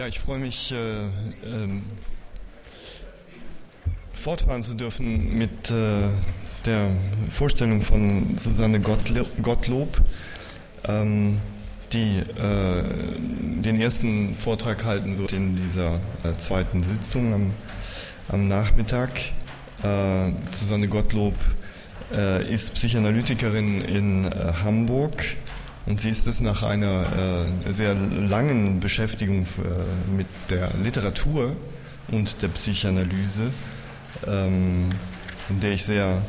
Ja, ich freue mich, äh, ähm, fortfahren zu dürfen mit äh, der Vorstellung von Susanne Gottlob, ähm, die äh, den ersten Vortrag halten wird in dieser äh, zweiten Sitzung am, am Nachmittag. Äh, Susanne Gottlob äh, ist Psychoanalytikerin in Hamburg und sie ist es nach einer äh, sehr langen Beschäftigung äh, mit der Literatur und der Psychoanalyse, ähm, in der ich sehr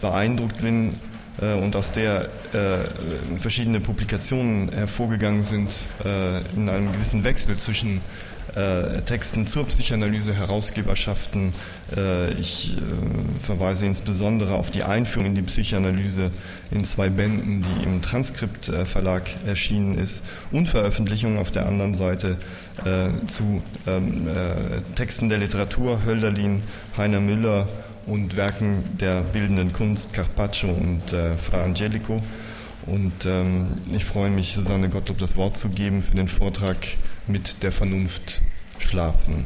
beeindruckt bin äh, und aus der äh, verschiedene Publikationen hervorgegangen sind äh, in einem gewissen Wechsel zwischen äh, Texten zur Psychoanalyse, Herausgeberschaften. Äh, ich äh, verweise insbesondere auf die Einführung in die Psychoanalyse in zwei Bänden, die im Transkriptverlag erschienen ist, und Veröffentlichungen auf der anderen Seite zu ähm, Texten der Literatur, Hölderlin, Heiner Müller und Werken der bildenden Kunst, Carpaccio und Fra Angelico. Und ähm, ich freue mich, Susanne Gottlob das Wort zu geben für den Vortrag mit der Vernunft schlafen.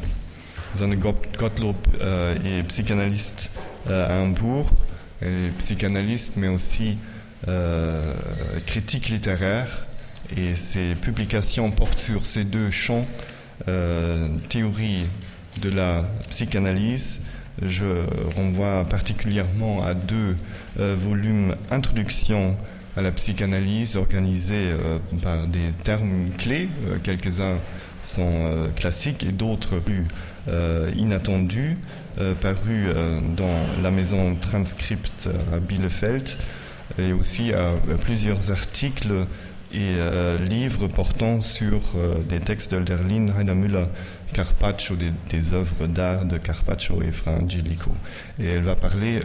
Gottlob euh, est psychanalyste euh, à Hambourg, est psychanalyste mais aussi euh, critique littéraire et ses publications portent sur ces deux champs, euh, théorie de la psychanalyse. Je renvoie particulièrement à deux euh, volumes Introduction à la psychanalyse organisée euh, par des termes clés, euh, quelques-uns sont euh, classiques et d'autres plus inattendus, parus dans la maison Transcript à Bielefeld, et aussi à plusieurs articles et livres portant sur des textes d'Elderlin, Heiner Carpaccio, des, des œuvres d'art de Carpaccio et Fra Angelico. Et elle va parler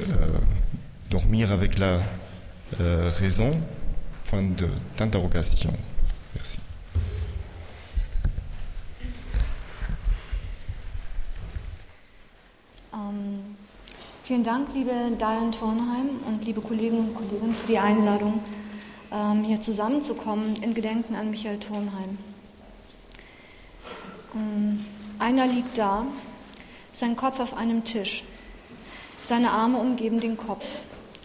dormir avec la euh, raison, point d'interrogation. Merci. Ähm, vielen Dank, liebe Diane Thornheim und liebe Kolleginnen und Kollegen, für die Einladung, ähm, hier zusammenzukommen in Gedenken an Michael Thornheim. Ähm, einer liegt da, sein Kopf auf einem Tisch. Seine Arme umgeben den Kopf.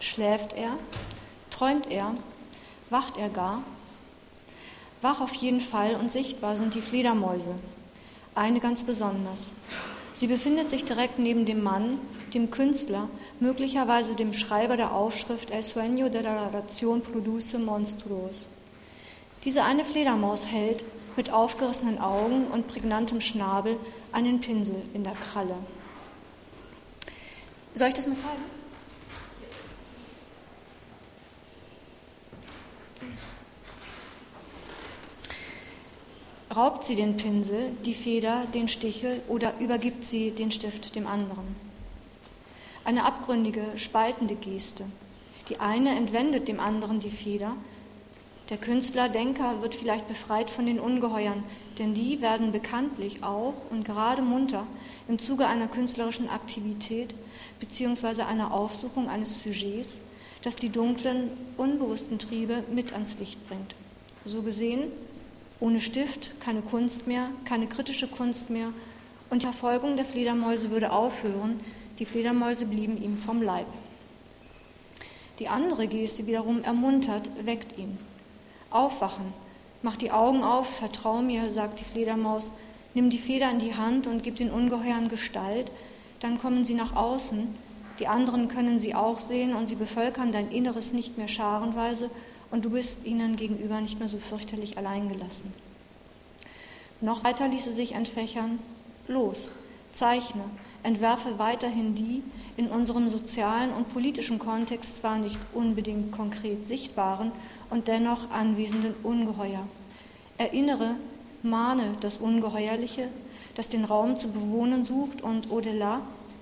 Schläft er? Träumt er? Wacht er gar? Wach auf jeden Fall und sichtbar sind die Fledermäuse. Eine ganz besonders. Sie befindet sich direkt neben dem Mann, dem Künstler, möglicherweise dem Schreiber der Aufschrift El sueño de la ración produce monstruos. Diese eine Fledermaus hält mit aufgerissenen Augen und prägnantem Schnabel einen Pinsel in der Kralle. Soll ich das mal zeigen? Raubt sie den Pinsel, die Feder, den Stichel oder übergibt sie den Stift dem anderen? Eine abgründige, spaltende Geste. Die eine entwendet dem anderen die Feder. Der Künstler, Denker wird vielleicht befreit von den Ungeheuern, denn die werden bekanntlich auch und gerade munter im Zuge einer künstlerischen Aktivität bzw. einer Aufsuchung eines Sujets, das die dunklen, unbewussten Triebe mit ans Licht bringt. So gesehen ohne Stift keine Kunst mehr, keine kritische Kunst mehr. Und die Verfolgung der Fledermäuse würde aufhören, die Fledermäuse blieben ihm vom Leib. Die andere Geste wiederum ermuntert, weckt ihn. Aufwachen, mach die Augen auf, vertrau mir, sagt die Fledermaus, nimm die Feder in die Hand und gib den Ungeheuern Gestalt, dann kommen sie nach außen, die anderen können sie auch sehen und sie bevölkern dein Inneres nicht mehr scharenweise und du bist ihnen gegenüber nicht mehr so fürchterlich alleingelassen. Noch weiter ließe sich entfächern, los, zeichne, entwerfe weiterhin die in unserem sozialen und politischen Kontext zwar nicht unbedingt konkret sichtbaren und dennoch anwesenden Ungeheuer. Erinnere, mahne das Ungeheuerliche, das den Raum zu bewohnen sucht und au-delà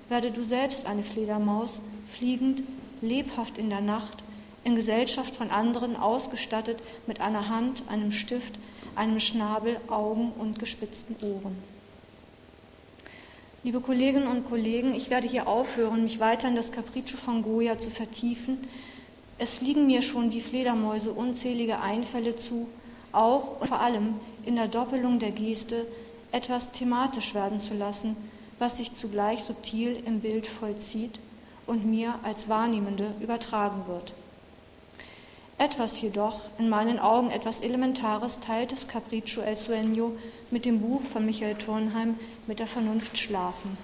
werde du selbst eine Fledermaus, fliegend, lebhaft in der Nacht, in Gesellschaft von anderen ausgestattet mit einer Hand, einem Stift, einem Schnabel, Augen und gespitzten Ohren. Liebe Kolleginnen und Kollegen, ich werde hier aufhören, mich weiter in das Capriccio von Goya zu vertiefen. Es fliegen mir schon wie Fledermäuse unzählige Einfälle zu, auch und vor allem in der Doppelung der Geste, etwas thematisch werden zu lassen, was sich zugleich subtil im Bild vollzieht und mir als Wahrnehmende übertragen wird. Etwas jedoch, in meinen Augen etwas Elementares, teilt das Capriccio El Sueño mit dem Buch von Michael Turnheim mit der Vernunft schlafen,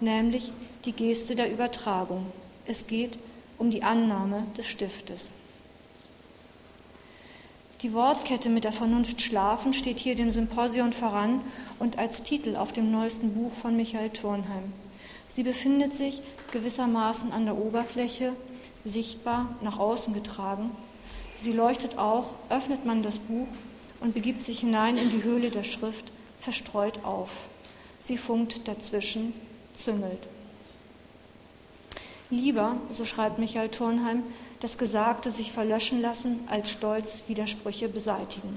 nämlich die Geste der Übertragung. Es geht um die Annahme des Stiftes. Die Wortkette mit der Vernunft schlafen steht hier dem Symposion voran und als Titel auf dem neuesten Buch von Michael Turnheim. Sie befindet sich gewissermaßen an der Oberfläche, sichtbar nach außen getragen Sie leuchtet auch, öffnet man das Buch und begibt sich hinein in die Höhle der Schrift, verstreut auf. Sie funkt dazwischen, züngelt. Lieber, so schreibt Michael Turnheim, das Gesagte sich verlöschen lassen, als stolz Widersprüche beseitigen.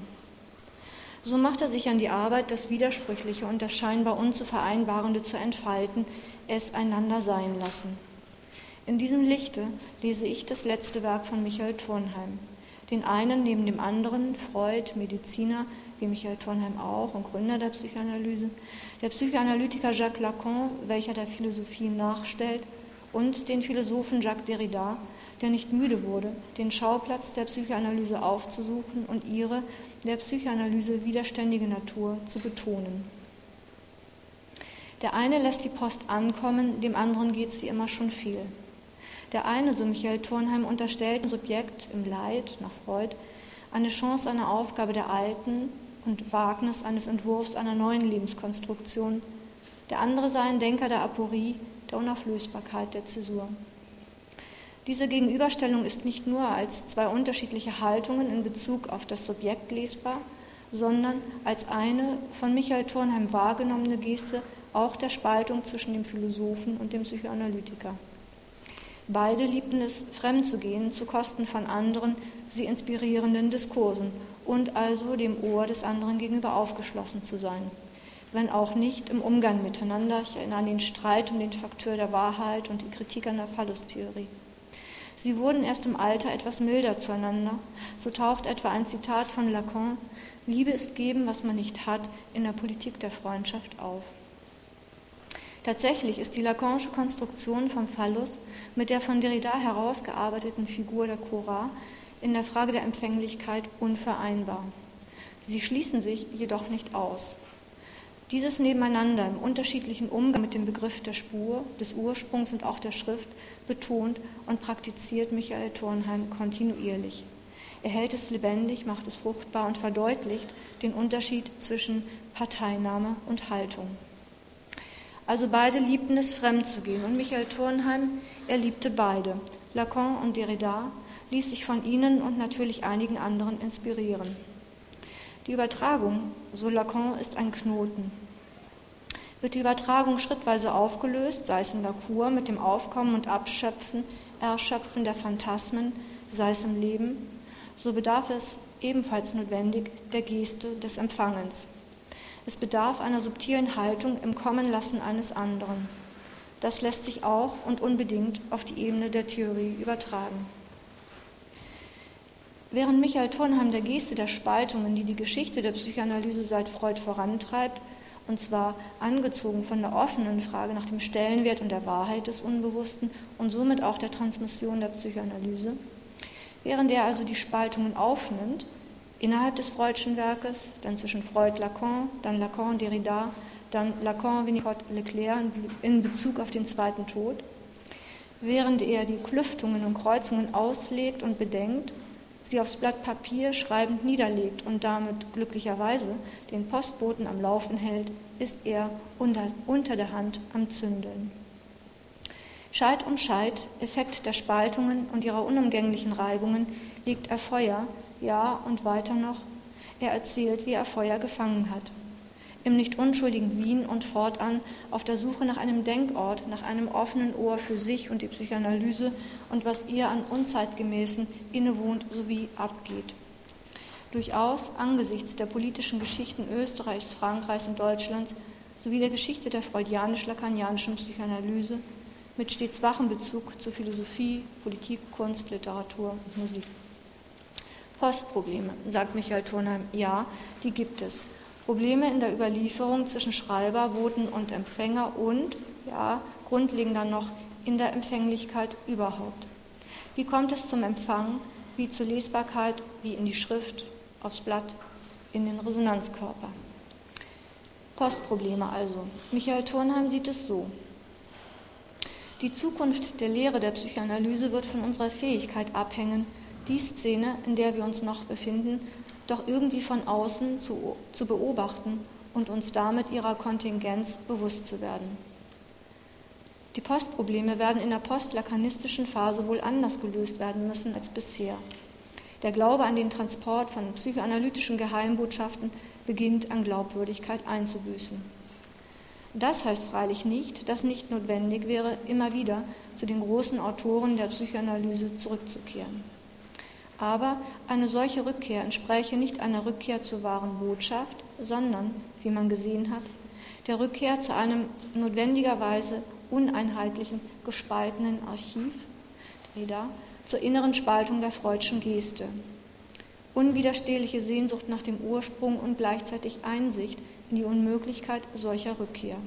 So macht er sich an die Arbeit, das Widersprüchliche und das scheinbar Unzuvereinbarende zu entfalten, es einander sein lassen. In diesem Lichte lese ich das letzte Werk von Michael Turnheim den einen neben dem anderen, Freud, Mediziner, wie Michael Turnheim auch und Gründer der Psychoanalyse, der Psychoanalytiker Jacques Lacan, welcher der Philosophie nachstellt, und den Philosophen Jacques Derrida, der nicht müde wurde, den Schauplatz der Psychoanalyse aufzusuchen und ihre der Psychoanalyse widerständige Natur zu betonen. Der eine lässt die Post ankommen, dem anderen geht sie immer schon viel. Der eine, so Michael Turnheim, unterstellt dem Subjekt im Leid nach Freud eine Chance einer Aufgabe der alten und Wagnis eines Entwurfs einer neuen Lebenskonstruktion. Der andere sei ein Denker der Aporie, der Unauflösbarkeit der Zäsur. Diese Gegenüberstellung ist nicht nur als zwei unterschiedliche Haltungen in Bezug auf das Subjekt lesbar, sondern als eine von Michael Turnheim wahrgenommene Geste auch der Spaltung zwischen dem Philosophen und dem Psychoanalytiker. Beide liebten es, fremd zu gehen, zu Kosten von anderen, sie inspirierenden Diskursen und also dem Ohr des anderen gegenüber aufgeschlossen zu sein. Wenn auch nicht im Umgang miteinander, ich erinnere an den Streit um den Faktor der Wahrheit und die Kritik an der Phallustheorie. Sie wurden erst im Alter etwas milder zueinander. So taucht etwa ein Zitat von Lacan, Liebe ist geben, was man nicht hat, in der Politik der Freundschaft auf. Tatsächlich ist die Lacanische Konstruktion vom Phallus mit der von Derrida herausgearbeiteten Figur der Cora in der Frage der Empfänglichkeit unvereinbar. Sie schließen sich jedoch nicht aus. Dieses Nebeneinander im unterschiedlichen Umgang mit dem Begriff der Spur, des Ursprungs und auch der Schrift betont und praktiziert Michael Turnheim kontinuierlich. Er hält es lebendig, macht es fruchtbar und verdeutlicht den Unterschied zwischen Parteinahme und Haltung. Also beide liebten es, fremd zu gehen. Und Michael Turnheim, er liebte beide. Lacan und Derrida ließ sich von ihnen und natürlich einigen anderen inspirieren. Die Übertragung, so Lacan, ist ein Knoten. Wird die Übertragung schrittweise aufgelöst, sei es in Kur mit dem Aufkommen und Abschöpfen, Erschöpfen der Phantasmen, sei es im Leben, so bedarf es ebenfalls notwendig der Geste des Empfangens. Es bedarf einer subtilen Haltung im Kommenlassen eines anderen. Das lässt sich auch und unbedingt auf die Ebene der Theorie übertragen. Während Michael Turnheim der Geste der Spaltungen, die die Geschichte der Psychoanalyse seit Freud vorantreibt, und zwar angezogen von der offenen Frage nach dem Stellenwert und der Wahrheit des Unbewussten und somit auch der Transmission der Psychoanalyse, während er also die Spaltungen aufnimmt, innerhalb des Freudschen Werkes, dann zwischen Freud Lacan, dann Lacan Derrida, dann Lacan Winnicott Leclerc in Bezug auf den zweiten Tod, während er die Klüftungen und Kreuzungen auslegt und bedenkt, sie aufs Blatt Papier schreibend niederlegt und damit glücklicherweise den Postboten am Laufen hält, ist er unter, unter der Hand am Zündeln. Scheit um Scheit, Effekt der Spaltungen und ihrer unumgänglichen Reibungen, legt er Feuer ja, und weiter noch, er erzählt, wie er Feuer gefangen hat. Im nicht unschuldigen Wien und fortan auf der Suche nach einem Denkort, nach einem offenen Ohr für sich und die Psychoanalyse und was ihr an Unzeitgemäßen innewohnt sowie abgeht. Durchaus angesichts der politischen Geschichten Österreichs, Frankreichs und Deutschlands sowie der Geschichte der freudianisch-lacanianischen Psychoanalyse mit stets wachem Bezug zu Philosophie, Politik, Kunst, Literatur und Musik. Postprobleme, sagt Michael Turnheim. Ja, die gibt es. Probleme in der Überlieferung zwischen Schreiber, Boten und Empfänger und, ja, grundlegender noch, in der Empfänglichkeit überhaupt. Wie kommt es zum Empfang, wie zur Lesbarkeit, wie in die Schrift, aufs Blatt, in den Resonanzkörper? Postprobleme also. Michael Turnheim sieht es so. Die Zukunft der Lehre der Psychoanalyse wird von unserer Fähigkeit abhängen, die Szene, in der wir uns noch befinden, doch irgendwie von außen zu, zu beobachten und uns damit ihrer Kontingenz bewusst zu werden. Die Postprobleme werden in der postlakanistischen Phase wohl anders gelöst werden müssen als bisher. Der Glaube an den Transport von psychoanalytischen Geheimbotschaften beginnt an Glaubwürdigkeit einzubüßen. Das heißt freilich nicht, dass nicht notwendig wäre, immer wieder zu den großen Autoren der Psychoanalyse zurückzukehren. Aber eine solche Rückkehr entspräche nicht einer Rückkehr zur wahren Botschaft, sondern, wie man gesehen hat, der Rückkehr zu einem notwendigerweise uneinheitlichen, gespaltenen Archiv, da, zur inneren Spaltung der freudschen Geste. Unwiderstehliche Sehnsucht nach dem Ursprung und gleichzeitig Einsicht in die Unmöglichkeit solcher Rückkehr.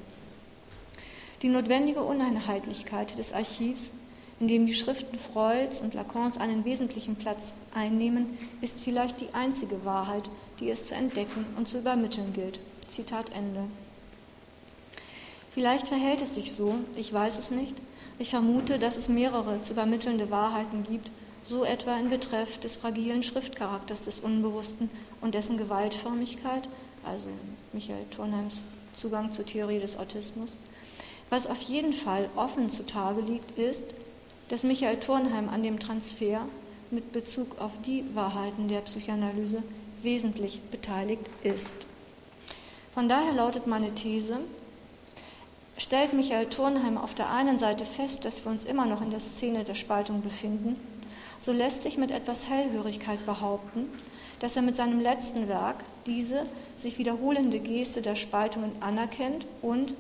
Die notwendige Uneinheitlichkeit des Archivs, in dem die Schriften Freuds und Lacans einen wesentlichen Platz einnehmen, ist vielleicht die einzige Wahrheit, die es zu entdecken und zu übermitteln gilt. Zitat Ende. Vielleicht verhält es sich so, ich weiß es nicht. Ich vermute, dass es mehrere zu übermittelnde Wahrheiten gibt, so etwa in Betreff des fragilen Schriftcharakters des Unbewussten und dessen Gewaltförmigkeit, also Michael Turnheims Zugang zur Theorie des Autismus. Was auf jeden Fall offen zutage liegt, ist, dass Michael Turnheim an dem Transfer mit Bezug auf die Wahrheiten der Psychoanalyse wesentlich beteiligt ist. Von daher lautet meine These, stellt Michael Turnheim auf der einen Seite fest, dass wir uns immer noch in der Szene der Spaltung befinden, so lässt sich mit etwas Hellhörigkeit behaupten, dass er mit seinem letzten Werk diese sich wiederholende Geste der Spaltungen anerkennt und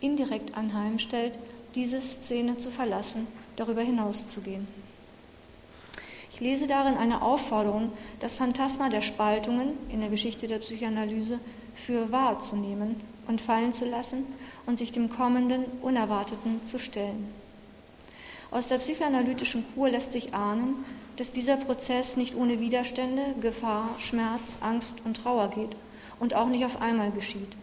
indirekt anheimstellt, diese Szene zu verlassen, darüber hinauszugehen. Ich lese darin eine Aufforderung, das Phantasma der Spaltungen in der Geschichte der Psychoanalyse für wahrzunehmen und fallen zu lassen und sich dem Kommenden, Unerwarteten zu stellen. Aus der psychoanalytischen Kur lässt sich ahnen, dass dieser Prozess nicht ohne Widerstände, Gefahr, Schmerz, Angst und Trauer geht und auch nicht auf einmal geschieht.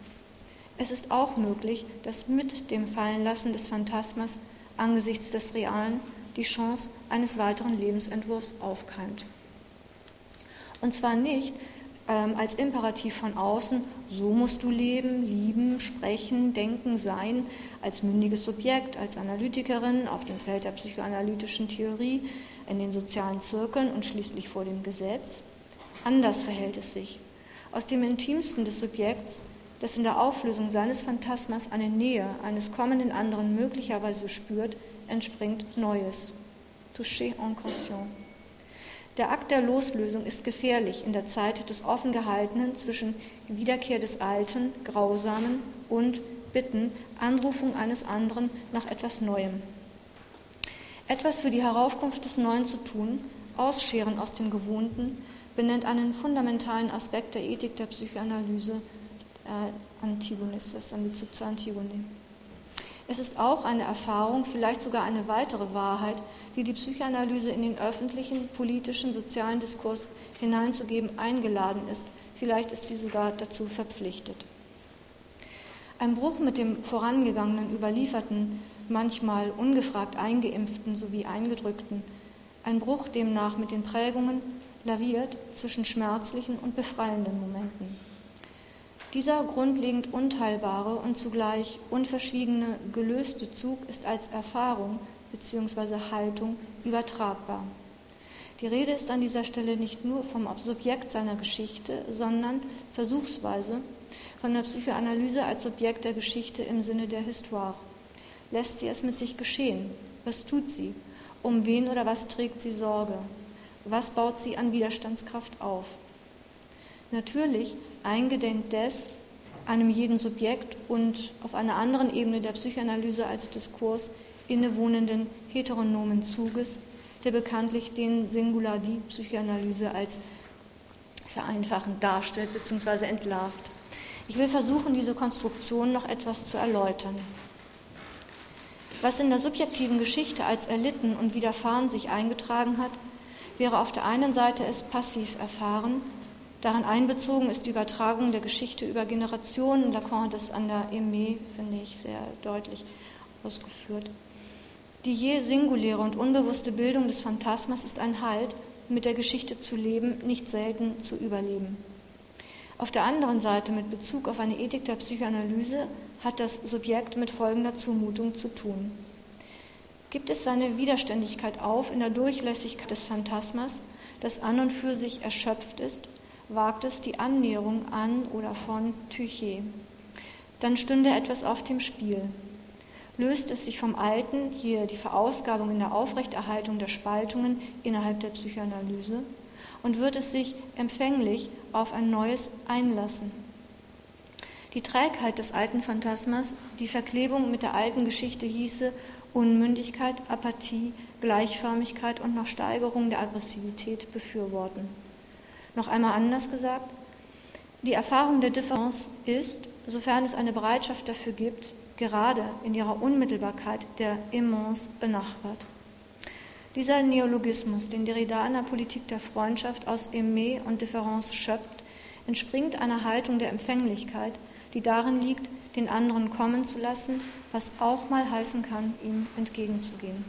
Es ist auch möglich, dass mit dem Fallenlassen des Phantasmas angesichts des Realen die Chance eines weiteren Lebensentwurfs aufkeimt. Und zwar nicht, ähm, als Imperativ von außen, so musst du leben, lieben, sprechen, denken, sein, als mündiges Subjekt, als Analytikerin auf dem Feld der psychoanalytischen Theorie, in den sozialen Zirkeln und schließlich vor dem Gesetz. Anders verhält es sich. Aus dem Intimsten des Subjekts, das in der Auflösung seines Phantasmas eine Nähe eines kommenden anderen möglicherweise spürt, entspringt Neues. Touché en conscience. Der Akt der Loslösung ist gefährlich in der Zeit des offen gehaltenen zwischen Wiederkehr des Alten, Grausamen und Bitten, Anrufung eines anderen nach etwas Neuem. Etwas für die Heraufkunft des Neuen zu tun, Ausscheren aus dem Gewohnten, benennt einen fundamentalen Aspekt der Ethik der Psychoanalyse, äh, das ist ein Bezug zur Antigone. Es ist auch eine Erfahrung, vielleicht sogar eine weitere Wahrheit, die die Psychoanalyse in den öffentlichen, politischen, sozialen Diskurs hineinzugeben eingeladen ist. Vielleicht ist sie sogar dazu verpflichtet. Ein Bruch mit dem vorangegangenen, überlieferten, manchmal ungefragt eingeimpften sowie eingedrückten, ein Bruch demnach mit den Prägungen laviert zwischen schmerzlichen und befreienden Momenten. Dieser grundlegend unteilbare und zugleich unverschwiegene gelöste Zug ist als Erfahrung bzw. Haltung übertragbar. Die Rede ist an dieser Stelle nicht nur vom Subjekt seiner Geschichte, sondern versuchsweise von der Psychoanalyse als Subjekt der Geschichte im Sinne der Histoire. Lässt sie es mit sich geschehen? Was tut sie? Um wen oder was trägt sie Sorge? Was baut sie an Widerstandskraft auf? Natürlich eingedenk des einem jeden Subjekt und auf einer anderen Ebene der Psychoanalyse als Diskurs innewohnenden heteronomen Zuges, der bekanntlich den Singular-die-Psychoanalyse als vereinfachend darstellt bzw. entlarvt. Ich will versuchen, diese Konstruktion noch etwas zu erläutern. Was in der subjektiven Geschichte als erlitten und widerfahren sich eingetragen hat, wäre auf der einen Seite es passiv erfahren, darin einbezogen ist die Übertragung der Geschichte über Generationen. Lacan hat das an der Aimé, finde ich, sehr deutlich ausgeführt. Die je singuläre und unbewusste Bildung des Phantasmas ist ein Halt, mit der Geschichte zu leben, nicht selten zu überleben. Auf der anderen Seite, mit Bezug auf eine Ethik der Psychoanalyse, hat das Subjekt mit folgender Zumutung zu tun. Gibt es seine Widerständigkeit auf in der Durchlässigkeit des Phantasmas, das an und für sich erschöpft ist, wagt es die Annäherung an oder von Tyche. Dann stünde etwas auf dem Spiel. Löst es sich vom Alten, hier die Verausgabung in der Aufrechterhaltung der Spaltungen innerhalb der Psychoanalyse, und wird es sich empfänglich auf ein Neues einlassen. Die Trägheit des alten Phantasmas, die Verklebung mit der alten Geschichte hieße Unmündigkeit, Apathie, Gleichförmigkeit und noch Steigerung der Aggressivität befürworten. Noch einmal anders gesagt, die Erfahrung der Differenz ist, sofern es eine Bereitschaft dafür gibt, gerade in ihrer Unmittelbarkeit der Immens benachbart. Dieser Neologismus, den Derrida in der Politik der Freundschaft aus Aimé und Differenz schöpft, entspringt einer Haltung der Empfänglichkeit, die darin liegt, den anderen kommen zu lassen, was auch mal heißen kann, ihm entgegenzugehen.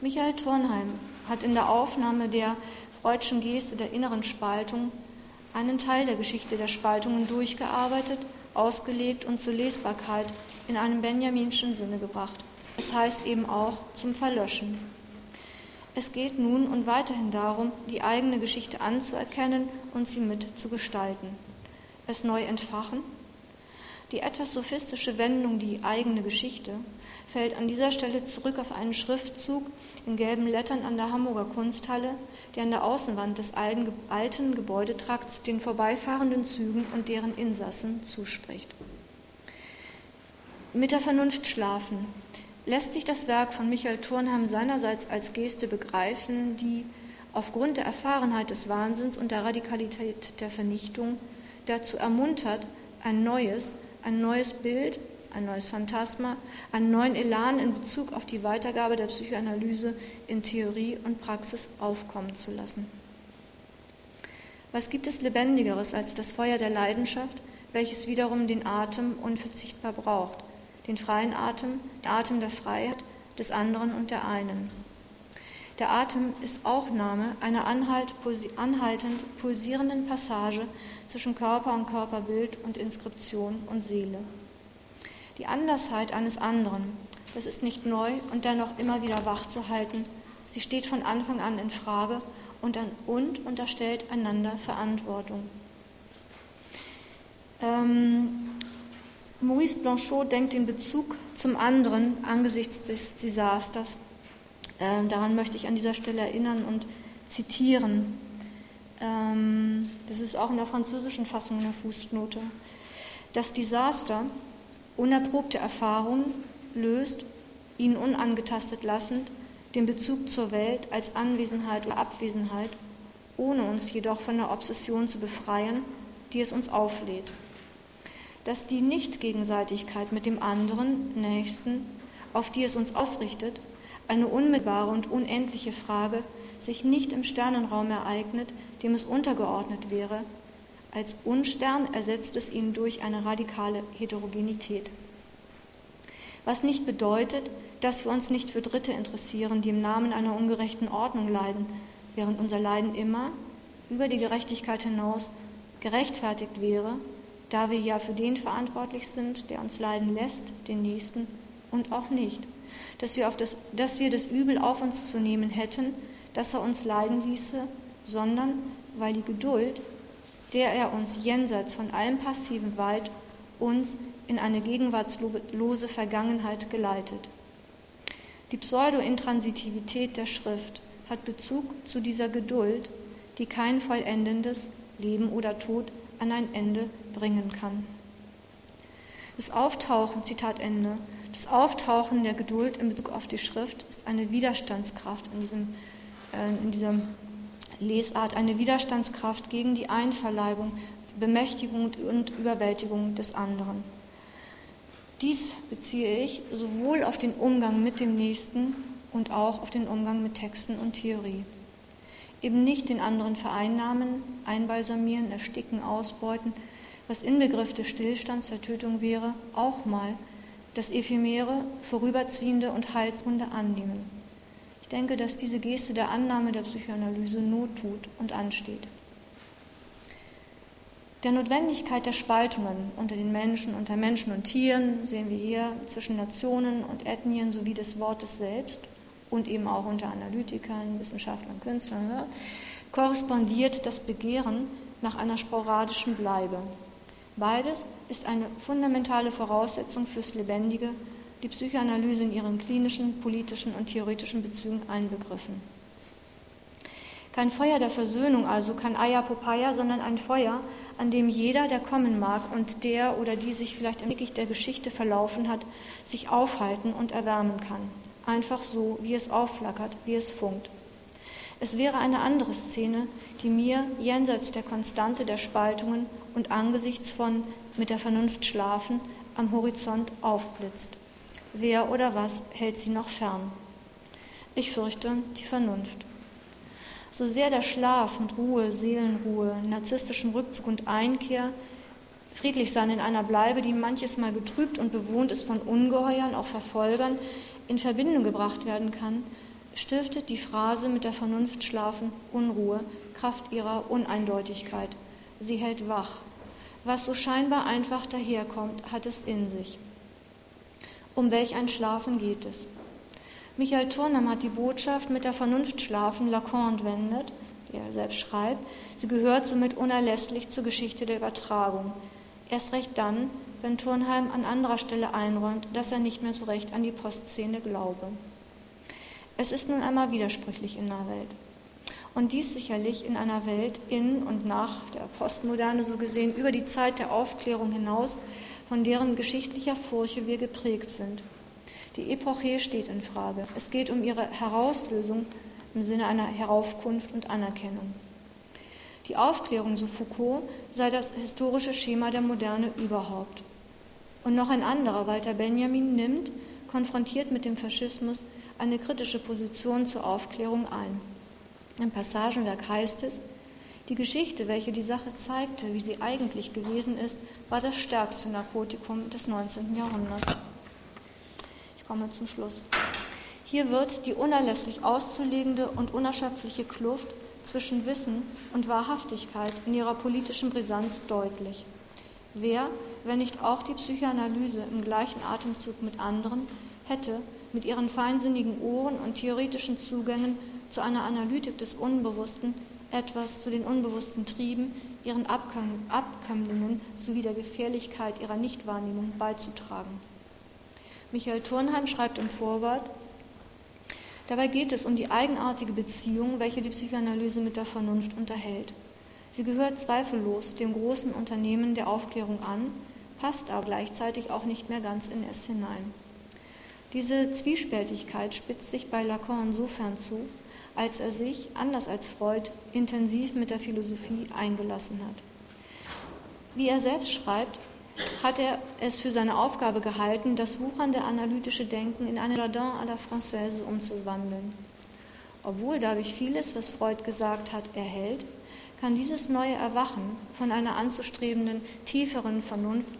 Michael Turnheim hat in der Aufnahme der Freudschen Geste der inneren Spaltung einen Teil der Geschichte der Spaltungen durchgearbeitet, ausgelegt und zur Lesbarkeit in einem benjaminschen Sinne gebracht. Es heißt eben auch zum Verlöschen. Es geht nun und weiterhin darum, die eigene Geschichte anzuerkennen und sie mit zu gestalten es neu entfachen. Die etwas sophistische Wendung, die eigene Geschichte, fällt an dieser Stelle zurück auf einen Schriftzug in gelben Lettern an der Hamburger Kunsthalle, der an der Außenwand des alten Gebäudetrakts den vorbeifahrenden Zügen und deren Insassen zuspricht. Mit der Vernunft schlafen lässt sich das Werk von Michael Turnheim seinerseits als Geste begreifen, die aufgrund der Erfahrenheit des Wahnsinns und der Radikalität der Vernichtung dazu ermuntert, ein neues, ein neues Bild, ein neues Phantasma, einen neuen Elan in Bezug auf die Weitergabe der Psychoanalyse in Theorie und Praxis aufkommen zu lassen. Was gibt es Lebendigeres als das Feuer der Leidenschaft, welches wiederum den Atem unverzichtbar braucht, den freien Atem, den Atem der Freiheit des anderen und der einen? Der Atem ist auch Name einer anhaltend pulsierenden Passage zwischen Körper und Körperbild und Inskription und Seele. Die Andersheit eines anderen, das ist nicht neu und dennoch immer wieder wach zu halten. Sie steht von Anfang an in Frage und, an, und unterstellt einander Verantwortung. Ähm, Maurice Blanchot denkt den Bezug zum anderen angesichts des Desasters ähm, daran möchte ich an dieser Stelle erinnern und zitieren. Ähm, das ist auch in der französischen Fassung in der Fußnote. Das Desaster, unerprobte Erfahrung, löst, ihn unangetastet lassend, den Bezug zur Welt als Anwesenheit oder Abwesenheit, ohne uns jedoch von der Obsession zu befreien, die es uns auflädt. Dass die Nichtgegenseitigkeit mit dem anderen, Nächsten, auf die es uns ausrichtet, eine unmittelbare und unendliche Frage sich nicht im Sternenraum ereignet, dem es untergeordnet wäre. Als Unstern ersetzt es ihn durch eine radikale Heterogenität. Was nicht bedeutet, dass wir uns nicht für Dritte interessieren, die im Namen einer ungerechten Ordnung leiden, während unser Leiden immer über die Gerechtigkeit hinaus gerechtfertigt wäre, da wir ja für den verantwortlich sind, der uns leiden lässt, den Nächsten und auch nicht dass wir, das, dass wir das Übel auf uns zu nehmen hätten, dass er uns leiden ließe, sondern weil die Geduld, der er uns jenseits von allem passiven Wald uns in eine gegenwartslose Vergangenheit geleitet. Die Pseudo-Intransitivität der Schrift hat Bezug zu dieser Geduld, die kein vollendendes Leben oder Tod an ein Ende bringen kann. Das Auftauchen, Zitat Ende, das Auftauchen der Geduld in Bezug auf die Schrift ist eine Widerstandskraft in, diesem, äh, in dieser Lesart, eine Widerstandskraft gegen die Einverleibung Bemächtigung und Überwältigung des anderen. Dies beziehe ich sowohl auf den Umgang mit dem Nächsten und auch auf den Umgang mit Texten und Theorie. Eben nicht den anderen vereinnahmen, einbalsamieren, ersticken, ausbeuten, was Inbegriff des Stillstands der Tötung wäre, auch mal das Ephemere, Vorüberziehende und Heilskunde annehmen. Ich denke, dass diese Geste der Annahme der Psychoanalyse Not tut und ansteht. Der Notwendigkeit der Spaltungen unter den Menschen, unter Menschen und Tieren sehen wir hier zwischen Nationen und Ethnien sowie des Wortes selbst und eben auch unter Analytikern, Wissenschaftlern, Künstlern, korrespondiert das Begehren nach einer sporadischen Bleibe. Beides ist eine fundamentale Voraussetzung fürs Lebendige, die Psychoanalyse in ihren klinischen, politischen und theoretischen Bezügen einbegriffen. Kein Feuer der Versöhnung also, kein Aya Popaya, sondern ein Feuer, an dem jeder, der kommen mag und der oder die sich vielleicht im Dickicht der Geschichte verlaufen hat, sich aufhalten und erwärmen kann einfach so, wie es aufflackert, wie es funkt. Es wäre eine andere Szene, die mir jenseits der Konstante der Spaltungen und angesichts von mit der Vernunft schlafen am Horizont aufblitzt. Wer oder was hält sie noch fern? Ich fürchte die Vernunft. So sehr der Schlaf und Ruhe, Seelenruhe, narzisstischen Rückzug und Einkehr, friedlich sein in einer Bleibe, die manches Mal getrübt und bewohnt ist von Ungeheuern, auch Verfolgern, in Verbindung gebracht werden kann, stiftet die Phrase mit der Vernunft schlafen Unruhe, Kraft ihrer Uneindeutigkeit. Sie hält wach. Was so scheinbar einfach daherkommt, hat es in sich. Um welch ein Schlafen geht es? Michael Turnham hat die Botschaft mit der Vernunft schlafen Lacan entwendet, die er selbst schreibt. Sie gehört somit unerlässlich zur Geschichte der Übertragung. Erst recht dann, wenn Turnheim an anderer Stelle einräumt, dass er nicht mehr so recht an die Postszene glaube. Es ist nun einmal widersprüchlich in der Welt. Und dies sicherlich in einer Welt in und nach der Postmoderne so gesehen über die Zeit der Aufklärung hinaus, von deren geschichtlicher Furche wir geprägt sind. Die Epoche steht in Frage. Es geht um ihre Herauslösung im Sinne einer Heraufkunft und Anerkennung. Die Aufklärung, so Foucault, sei das historische Schema der Moderne überhaupt. Und noch ein anderer, Walter Benjamin, nimmt, konfrontiert mit dem Faschismus, eine kritische Position zur Aufklärung ein. Im Passagenwerk heißt es, die Geschichte, welche die Sache zeigte, wie sie eigentlich gewesen ist, war das stärkste Narkotikum des 19. Jahrhunderts. Ich komme zum Schluss. Hier wird die unerlässlich auszulegende und unerschöpfliche Kluft zwischen Wissen und Wahrhaftigkeit in ihrer politischen Brisanz deutlich. Wer, wenn nicht auch die Psychoanalyse im gleichen Atemzug mit anderen, hätte mit ihren feinsinnigen Ohren und theoretischen Zugängen zu einer Analytik des Unbewussten etwas zu den unbewussten Trieben, ihren Abkömmlingen sowie der Gefährlichkeit ihrer Nichtwahrnehmung beizutragen. Michael Turnheim schreibt im Vorwort, Dabei geht es um die eigenartige Beziehung, welche die Psychoanalyse mit der Vernunft unterhält. Sie gehört zweifellos dem großen Unternehmen der Aufklärung an, passt aber gleichzeitig auch nicht mehr ganz in es hinein. Diese Zwiespältigkeit spitzt sich bei Lacan insofern zu, als er sich, anders als Freud, intensiv mit der Philosophie eingelassen hat. Wie er selbst schreibt, hat er es für seine Aufgabe gehalten, das wuchernde analytische Denken in eine Jardin à la Française umzuwandeln. Obwohl dadurch vieles, was Freud gesagt hat, erhält, kann dieses neue Erwachen von einer anzustrebenden, tieferen Vernunft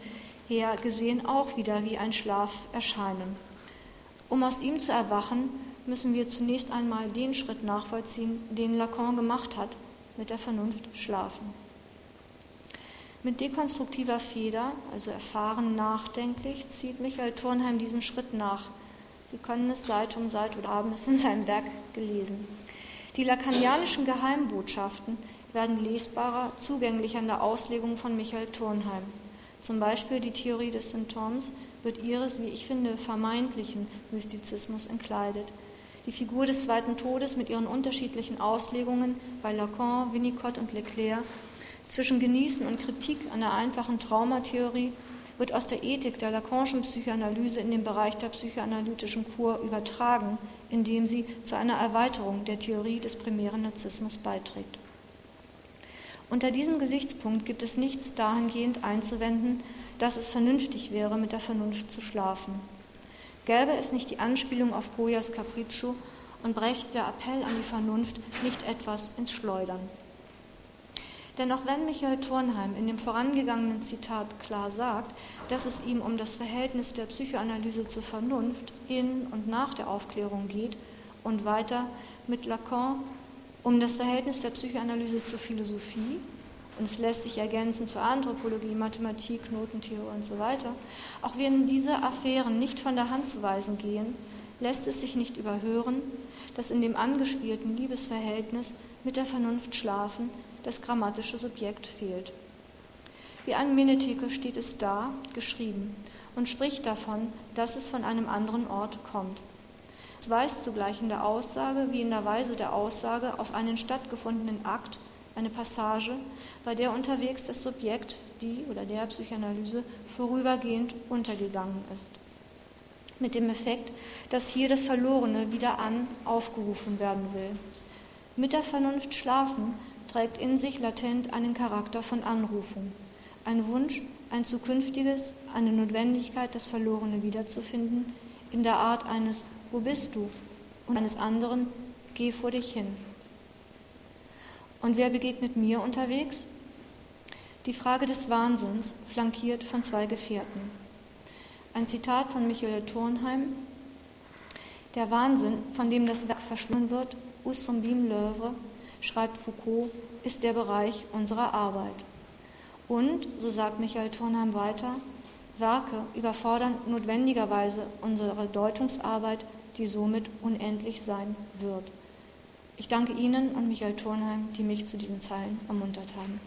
her gesehen auch wieder wie ein Schlaf erscheinen. Um aus ihm zu erwachen, müssen wir zunächst einmal den Schritt nachvollziehen, den Lacan gemacht hat, mit der Vernunft schlafen. Mit dekonstruktiver Feder, also erfahren nachdenklich, zieht Michael Turnheim diesen Schritt nach. Sie können es Seite um Seite oder haben es in seinem Werk gelesen. Die lacanianischen Geheimbotschaften werden lesbarer, zugänglicher in der Auslegung von Michael Turnheim. Zum Beispiel die Theorie des Symptoms wird ihres, wie ich finde, vermeintlichen Mystizismus entkleidet. Die Figur des zweiten Todes mit ihren unterschiedlichen Auslegungen bei Lacan, Winnicott und Leclerc, zwischen Genießen und Kritik an der einfachen Traumatheorie wird aus der Ethik der Lacanischen Psychoanalyse in den Bereich der psychoanalytischen Kur übertragen, indem sie zu einer Erweiterung der Theorie des primären Narzissmus beiträgt. Unter diesem Gesichtspunkt gibt es nichts dahingehend einzuwenden, dass es vernünftig wäre, mit der Vernunft zu schlafen. Gäbe es nicht die Anspielung auf Goyas Capriccio und brächte der Appell an die Vernunft nicht etwas ins Schleudern. Denn auch wenn Michael Turnheim in dem vorangegangenen Zitat klar sagt, dass es ihm um das Verhältnis der Psychoanalyse zur Vernunft in und nach der Aufklärung geht und weiter mit Lacan um das Verhältnis der Psychoanalyse zur Philosophie, und es lässt sich ergänzen zur Anthropologie, Mathematik, Notentheorie und so weiter, auch wenn diese Affären nicht von der Hand zu weisen gehen, lässt es sich nicht überhören, dass in dem angespielten Liebesverhältnis mit der Vernunft schlafen das grammatische Subjekt fehlt. Wie ein Menetheke steht es da, geschrieben, und spricht davon, dass es von einem anderen Ort kommt. Es weist zugleich in der Aussage wie in der Weise der Aussage auf einen stattgefundenen Akt, eine Passage, bei der unterwegs das Subjekt, die oder der Psychoanalyse, vorübergehend untergegangen ist. Mit dem Effekt, dass hier das Verlorene wieder an aufgerufen werden will. Mit der Vernunft schlafen trägt in sich latent einen Charakter von Anrufung, ein Wunsch, ein zukünftiges, eine Notwendigkeit, das Verlorene wiederzufinden, in der Art eines Wo bist du? und eines anderen Geh vor dich hin. Und wer begegnet mir unterwegs? Die Frage des Wahnsinns, flankiert von zwei Gefährten. Ein Zitat von Michael Thornheim. Der Wahnsinn, von dem das Werk verschlungen wird, Us sumbim l'œuvre, schreibt Foucault, ist der Bereich unserer Arbeit. Und, so sagt Michael Thornheim weiter, Werke überfordern notwendigerweise unsere Deutungsarbeit, die somit unendlich sein wird. Ich danke Ihnen und Michael Thornheim, die mich zu diesen Zeilen ermuntert haben.